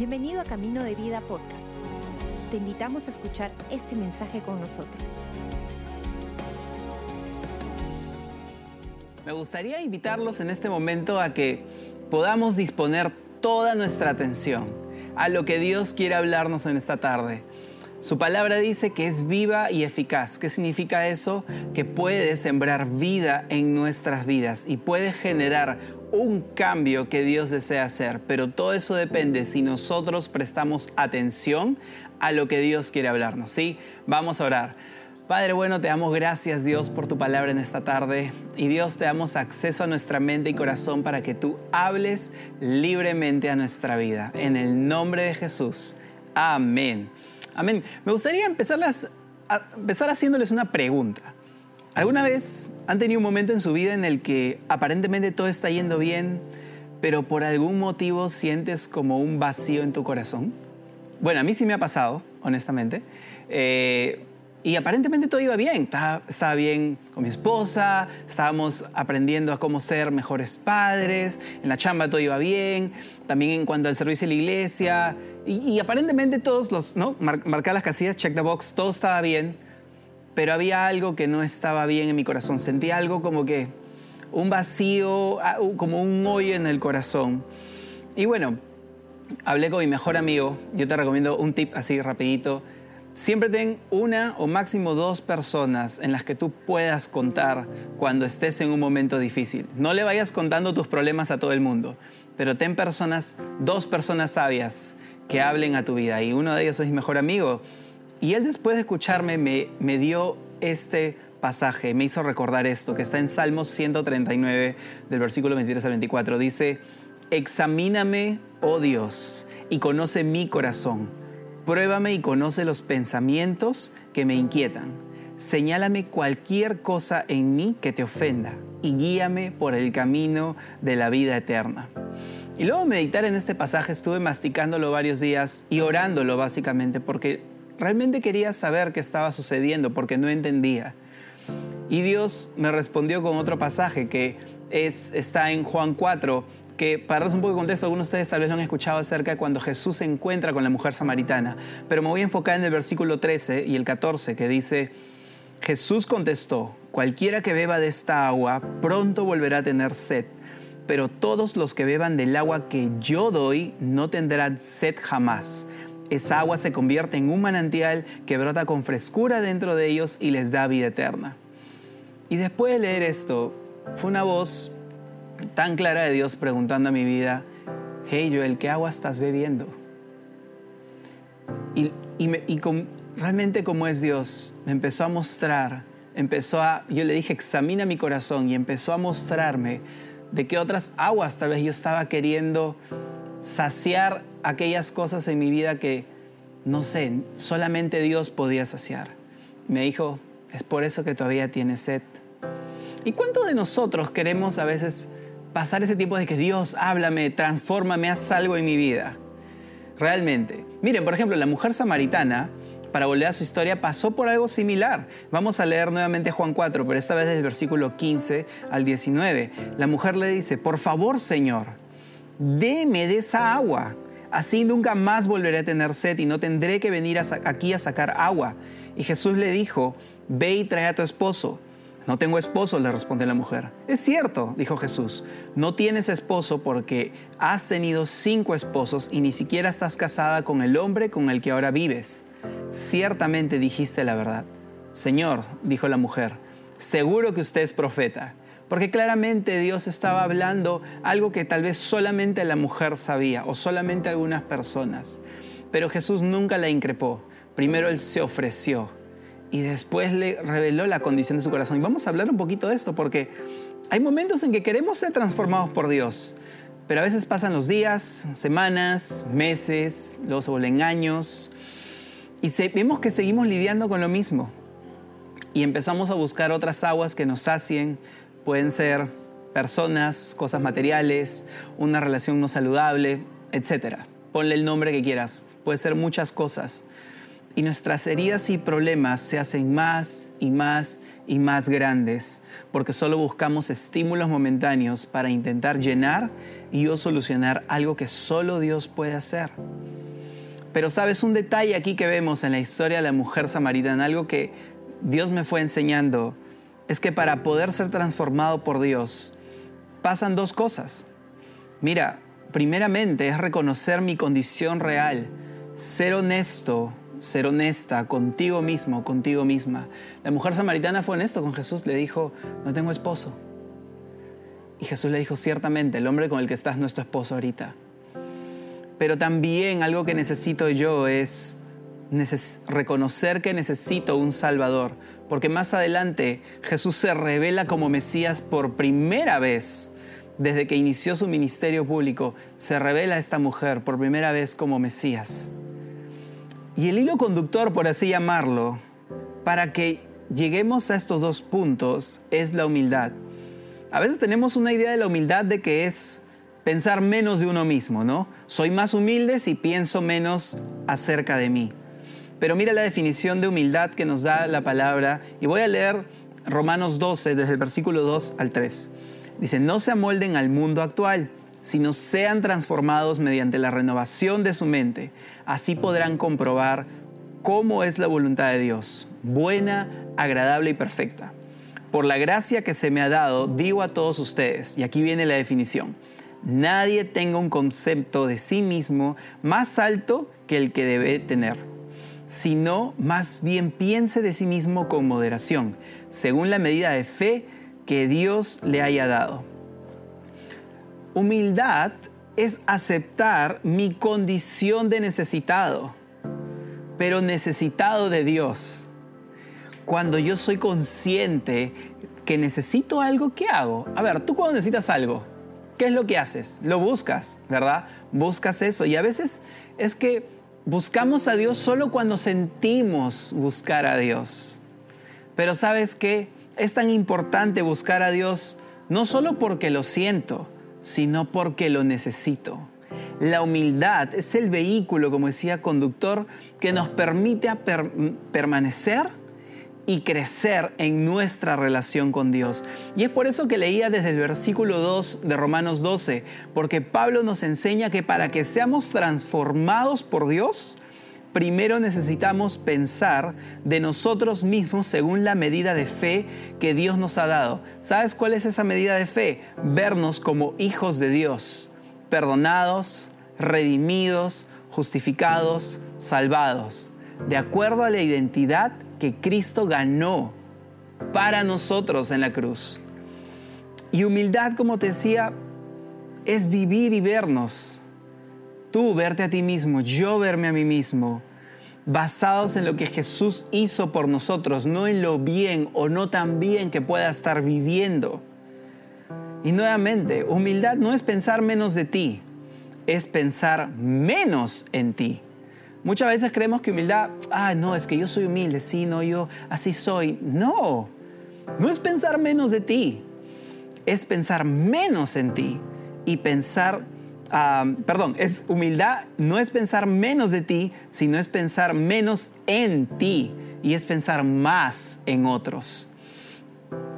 Bienvenido a Camino de Vida Podcast. Te invitamos a escuchar este mensaje con nosotros. Me gustaría invitarlos en este momento a que podamos disponer toda nuestra atención a lo que Dios quiere hablarnos en esta tarde. Su palabra dice que es viva y eficaz. ¿Qué significa eso? Que puede sembrar vida en nuestras vidas y puede generar un cambio que Dios desea hacer. Pero todo eso depende si nosotros prestamos atención a lo que Dios quiere hablarnos. ¿sí? Vamos a orar. Padre bueno, te damos gracias Dios por tu palabra en esta tarde y Dios te damos acceso a nuestra mente y corazón para que tú hables libremente a nuestra vida. En el nombre de Jesús. Amén. Amén. Me gustaría empezar, empezar haciéndoles una pregunta. ¿Alguna vez han tenido un momento en su vida en el que aparentemente todo está yendo bien, pero por algún motivo sientes como un vacío en tu corazón? Bueno, a mí sí me ha pasado, honestamente. Eh, y aparentemente todo iba bien. Estaba, estaba, bien con mi esposa, estábamos aprendiendo a cómo ser mejores padres, en la chamba todo iba bien, también en cuanto al servicio de la iglesia. Y, aparentemente todos los, ¿no? marcar las casillas, check the box, todo estaba bien, pero había algo que no estaba bien en mi corazón. Sentí algo como que un vacío, como un hoyo en el corazón. Y bueno, hablé con mi mejor amigo, yo te recomiendo un tip así rapidito Siempre ten una o máximo dos personas en las que tú puedas contar cuando estés en un momento difícil. No le vayas contando tus problemas a todo el mundo, pero ten personas, dos personas sabias que hablen a tu vida. Y uno de ellos es mi mejor amigo. Y él después de escucharme me, me dio este pasaje, me hizo recordar esto, que está en Salmos 139, del versículo 23 al 24. Dice, examíname, oh Dios, y conoce mi corazón Pruébame y conoce los pensamientos que me inquietan. Señálame cualquier cosa en mí que te ofenda y guíame por el camino de la vida eterna. Y luego meditar en este pasaje estuve masticándolo varios días y orándolo básicamente porque realmente quería saber qué estaba sucediendo porque no entendía. Y Dios me respondió con otro pasaje que es, está en Juan 4, que para darles un poco de contexto, algunos de ustedes tal vez lo han escuchado acerca de cuando Jesús se encuentra con la mujer samaritana, pero me voy a enfocar en el versículo 13 y el 14 que dice, Jesús contestó, cualquiera que beba de esta agua pronto volverá a tener sed, pero todos los que beban del agua que yo doy no tendrán sed jamás. Esa agua se convierte en un manantial que brota con frescura dentro de ellos y les da vida eterna. Y después de leer esto, fue una voz tan clara de Dios preguntando a mi vida, hey Joel, ¿qué agua estás bebiendo? Y, realmente como es Dios, me empezó a mostrar, empezó a, yo le dije, examina mi corazón y empezó a mostrarme de qué otras aguas tal vez yo estaba queriendo saciar aquellas cosas en mi vida que, no sé, solamente Dios podía saciar. Me dijo, es por eso que todavía tienes sed. ¿Y cuántos de nosotros queremos a veces pasar ese tiempo de que Dios, háblame, transfórmame, haz algo en mi vida. Realmente. Miren, por ejemplo, la mujer samaritana, para volver a su historia, pasó por algo similar. Vamos a leer nuevamente Juan 4, pero esta vez del versículo 15 al 19. La mujer le dice, por favor, Señor, deme de esa agua. Así nunca más volveré a tener sed y no tendré que venir aquí a sacar agua. Y Jesús le dijo, ve y trae a tu esposo. No tengo esposo, le responde la mujer. Es cierto, dijo Jesús, no tienes esposo porque has tenido cinco esposos y ni siquiera estás casada con el hombre con el que ahora vives. Ciertamente dijiste la verdad. Señor, dijo la mujer, seguro que usted es profeta, porque claramente Dios estaba hablando algo que tal vez solamente la mujer sabía o solamente algunas personas. Pero Jesús nunca la increpó. Primero Él se ofreció y después le reveló la condición de su corazón. Y vamos a hablar un poquito de esto porque hay momentos en que queremos ser transformados por Dios, pero a veces pasan los días, semanas, meses, luego se vuelven años y vemos que seguimos lidiando con lo mismo y empezamos a buscar otras aguas que nos sacien, pueden ser personas, cosas materiales, una relación no saludable, etc. Ponle el nombre que quieras, puede ser muchas cosas y nuestras heridas y problemas se hacen más y más y más grandes porque solo buscamos estímulos momentáneos para intentar llenar y o solucionar algo que solo Dios puede hacer. Pero sabes, un detalle aquí que vemos en la historia de la mujer samaritana, algo que Dios me fue enseñando, es que para poder ser transformado por Dios, pasan dos cosas. Mira, primeramente es reconocer mi condición real, ser honesto, ser honesta contigo mismo, contigo misma. La mujer samaritana fue honesto con Jesús, le dijo, no tengo esposo. Y Jesús le dijo, ciertamente, el hombre con el que estás no es tu esposo ahorita. Pero también algo que necesito yo es reconocer que necesito un Salvador, porque más adelante Jesús se revela como Mesías por primera vez. Desde que inició su ministerio público, se revela a esta mujer por primera vez como Mesías. Y el hilo conductor, por así llamarlo, para que lleguemos a estos dos puntos es la humildad. A veces tenemos una idea de la humildad de que es pensar menos de uno mismo, ¿no? Soy más humilde si pienso menos acerca de mí. Pero mira la definición de humildad que nos da la palabra y voy a leer Romanos 12 desde el versículo 2 al 3. Dice, no se amolden al mundo actual, sino sean transformados mediante la renovación de su mente. Así podrán comprobar cómo es la voluntad de Dios, buena, agradable y perfecta. Por la gracia que se me ha dado, digo a todos ustedes, y aquí viene la definición, nadie tenga un concepto de sí mismo más alto que el que debe tener sino más bien piense de sí mismo con moderación, según la medida de fe que Dios le haya dado. Humildad es aceptar mi condición de necesitado, pero necesitado de Dios. Cuando yo soy consciente que necesito algo, ¿qué hago? A ver, tú cuando necesitas algo, ¿qué es lo que haces? Lo buscas, ¿verdad? Buscas eso. Y a veces es que buscamos a Dios solo cuando sentimos buscar a Dios. Pero sabes qué? Es tan importante buscar a Dios no solo porque lo siento, sino porque lo necesito. La humildad es el vehículo, como decía conductor, que nos permite permanecer y crecer en nuestra relación con Dios. Y es por eso que leía desde el versículo 2 de Romanos 12, porque Pablo nos enseña que para que seamos transformados por Dios, primero necesitamos pensar de nosotros mismos según la medida de fe que Dios nos ha dado. ¿Sabes cuál es esa medida de fe? Vernos como hijos de Dios, perdonados, redimidos, justificados, salvados, de acuerdo a la identidad que Cristo ganó para nosotros en la cruz. Y humildad, como te decía, es vivir y vernos. Tú verte a ti mismo, yo verme a mí mismo, basados en lo que Jesús hizo por nosotros, no en lo bien o no tan bien que pueda estar viviendo. Y nuevamente, humildad no es pensar menos de ti, es pensar menos en ti. Muchas veces creemos que humildad, ah, no, es que yo soy humilde, sí, no, yo así soy. No, no es pensar menos de ti, es pensar menos en ti y pensar, perdón, es humildad, no es pensar menos de ti, sino es pensar menos en ti y es pensar más en otros.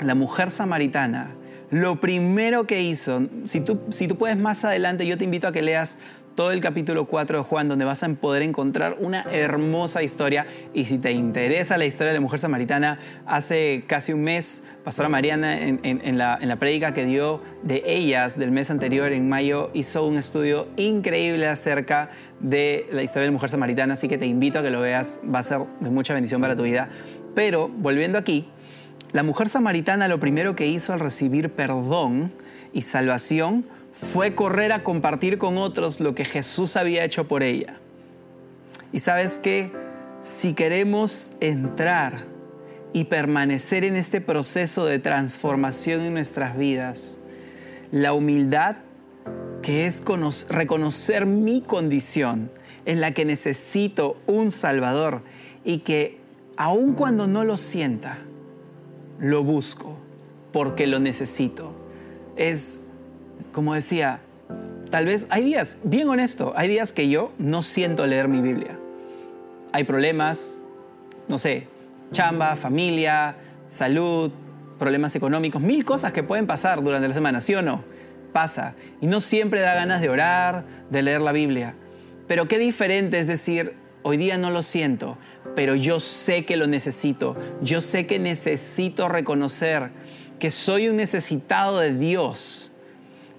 La mujer samaritana, lo primero que hizo, si tú, si tú puedes más adelante, yo te invito a que leas todo el capítulo 4 de Juan, donde vas a poder encontrar una hermosa historia. Y si te interesa la historia de la mujer samaritana, hace casi un mes, Pastora Mariana, en, la, en la prédica que dio de ellas del mes anterior, en mayo, hizo un estudio increíble acerca de la historia de la mujer samaritana. Así que te invito a que lo veas, va a ser de mucha bendición para tu vida. Pero volviendo aquí, la mujer samaritana lo primero que hizo al recibir perdón y salvación fue correr a compartir con otros lo que Jesús había hecho por ella. Y sabes que si queremos entrar y permanecer en este proceso de transformación en nuestras vidas, la humildad que es reconocer mi condición en la que necesito un Salvador y que aun cuando no lo sienta, lo busco porque lo necesito. Es como decía, tal vez hay días, bien honesto, hay días que yo no siento leer mi Biblia. Hay problemas, no sé, chamba, familia, salud, problemas económicos, mil cosas que pueden pasar durante la semana, ¿sí o no? Pasa. Y no siempre da ganas de orar, de leer la Biblia. Pero qué diferente es decir, hoy día no lo siento, pero yo sé que lo necesito. Yo sé que necesito reconocer que soy un necesitado de Dios.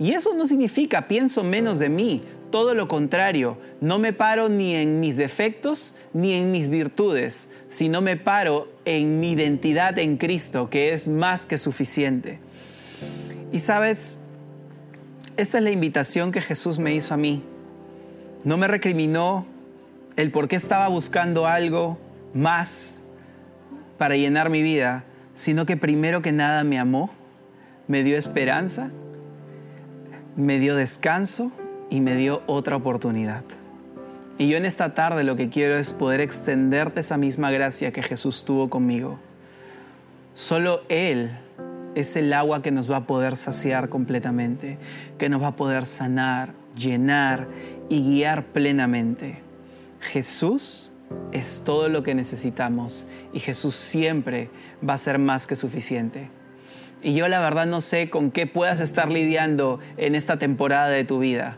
Y eso no significa pienso menos de mí, todo lo contrario, no me paro ni en mis defectos ni en mis virtudes, sino me paro en mi identidad en Cristo, que es más que suficiente. Y sabes, esta es la invitación que Jesús me hizo a mí. No me recriminó el por qué estaba buscando algo más para llenar mi vida, sino que primero que nada me amó, me dio esperanza, me dio descanso y me dio otra oportunidad. Y yo en esta tarde lo que quiero es poder extenderte esa misma gracia que Jesús tuvo conmigo. Solo Él es el agua que nos va a poder saciar completamente, que nos va a poder sanar, llenar y guiar plenamente. Jesús es todo lo que necesitamos y Jesús siempre va a ser más que suficiente. Y yo la verdad no sé con qué puedas estar lidiando en esta temporada de tu vida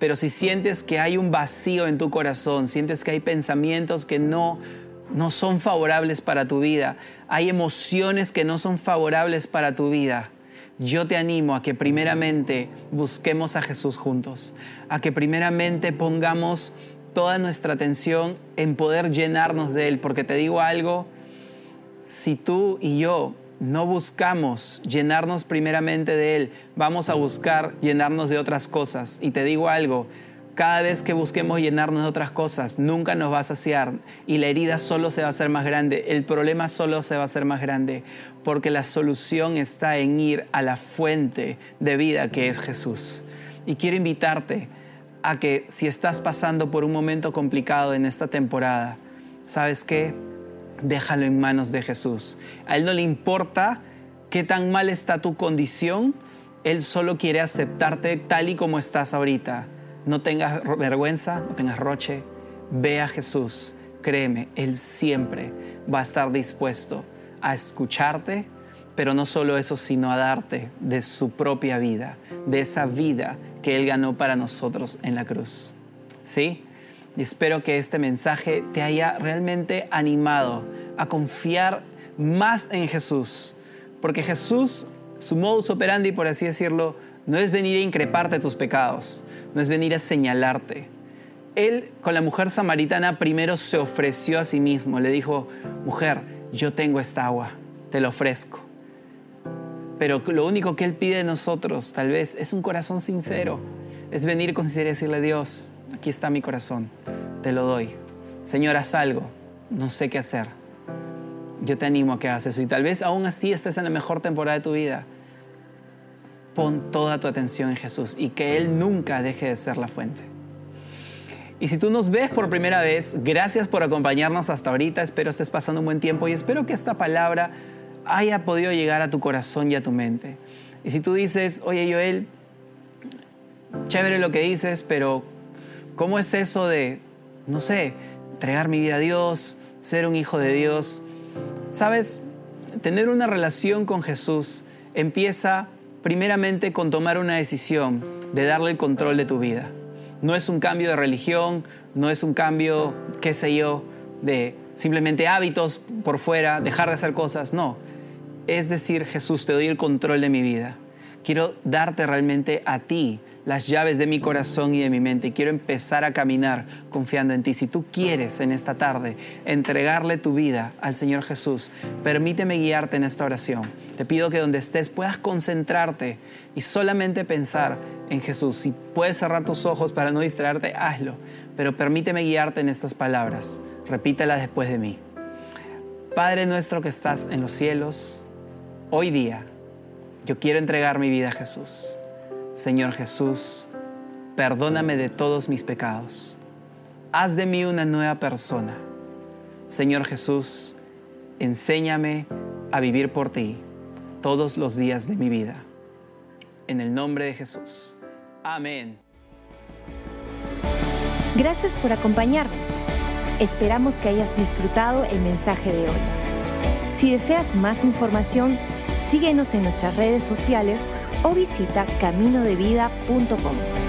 pero si sientes que hay un vacío en tu corazón, sientes que hay pensamientos que no, no son favorables para tu vida, hay emociones que no son favorables para tu vida, yo te animo a que primeramente busquemos a Jesús juntos, a que primeramente pongamos toda nuestra atención en poder llenarnos de Él, porque te digo algo, si tú y yo no buscamos llenarnos primeramente de Él, vamos a buscar llenarnos de otras cosas. Y te digo algo, cada vez que busquemos llenarnos de otras cosas, nunca nos va a saciar y la herida solo se va a hacer más grande, el problema solo se va a hacer más grande, porque la solución está en ir a la fuente de vida que es Jesús. Y quiero invitarte a que si estás pasando por un momento complicado en esta temporada, ¿sabes qué? Déjalo en manos de Jesús. A Él no le importa qué tan mal está tu condición, Él solo quiere aceptarte tal y como estás ahorita. No tengas vergüenza, no tengas roche, ve a Jesús, créeme, Él siempre va a estar dispuesto a escucharte, pero no solo eso, sino a darte de su propia vida, de esa vida que Él ganó para nosotros en la cruz. ¿Sí? Espero que este mensaje te haya realmente animado a confiar más en Jesús. Porque Jesús, su modus operandi, por así decirlo, no es venir a increparte tus pecados, no es venir a señalarte. Él con la mujer samaritana primero se ofreció a sí mismo, le dijo, mujer, yo tengo esta agua, te la ofrezco. Pero lo único que Él pide de nosotros, tal vez, es un corazón sincero, es venir con sinceridad y decirle, Dios, aquí está mi corazón, te lo doy. Señor, haz algo, no sé qué hacer. Yo te animo a que hagas eso y tal vez aún así estés en la mejor temporada de tu vida. Pon toda tu atención en Jesús y que Él nunca deje de ser la fuente. Y si tú nos ves por primera vez, gracias por acompañarnos hasta ahorita. Espero estés pasando un buen tiempo y espero que esta palabra haya podido llegar a tu corazón y a tu mente. Y si tú dices, oye Joel, chévere lo que dices, pero ¿Cómo es eso de, no sé, entregar mi vida a Dios, ser un hijo de Dios? Sabes, tener una relación con Jesús empieza primeramente con tomar una decisión de darle el control de tu vida. No es un cambio de religión, no es un cambio, qué sé yo, de simplemente hábitos por fuera, dejar de hacer cosas, no. Es decir, Jesús, te doy el control de mi vida. Quiero darte realmente a ti las llaves de mi corazón y de mi mente. Quiero empezar a caminar confiando en ti. Si tú quieres en esta tarde entregarle tu vida al Señor Jesús, permíteme guiarte en esta oración. Te pido que donde estés puedas concentrarte y solamente pensar en Jesús. Si puedes cerrar tus ojos para no distraerte, hazlo. Pero permíteme guiarte en estas palabras. Repítelas después de mí. Padre nuestro que estás en los cielos, hoy día yo quiero entregar mi vida a Jesús. Señor Jesús, perdóname de todos mis pecados. Haz de mí una nueva persona. Señor Jesús, enséñame a vivir por ti todos los días de mi vida. En el nombre de Jesús. Amén. Gracias por acompañarnos. Esperamos que hayas disfrutado el mensaje de hoy. Si deseas más información, síguenos en nuestras redes sociales o visita caminodevida.com.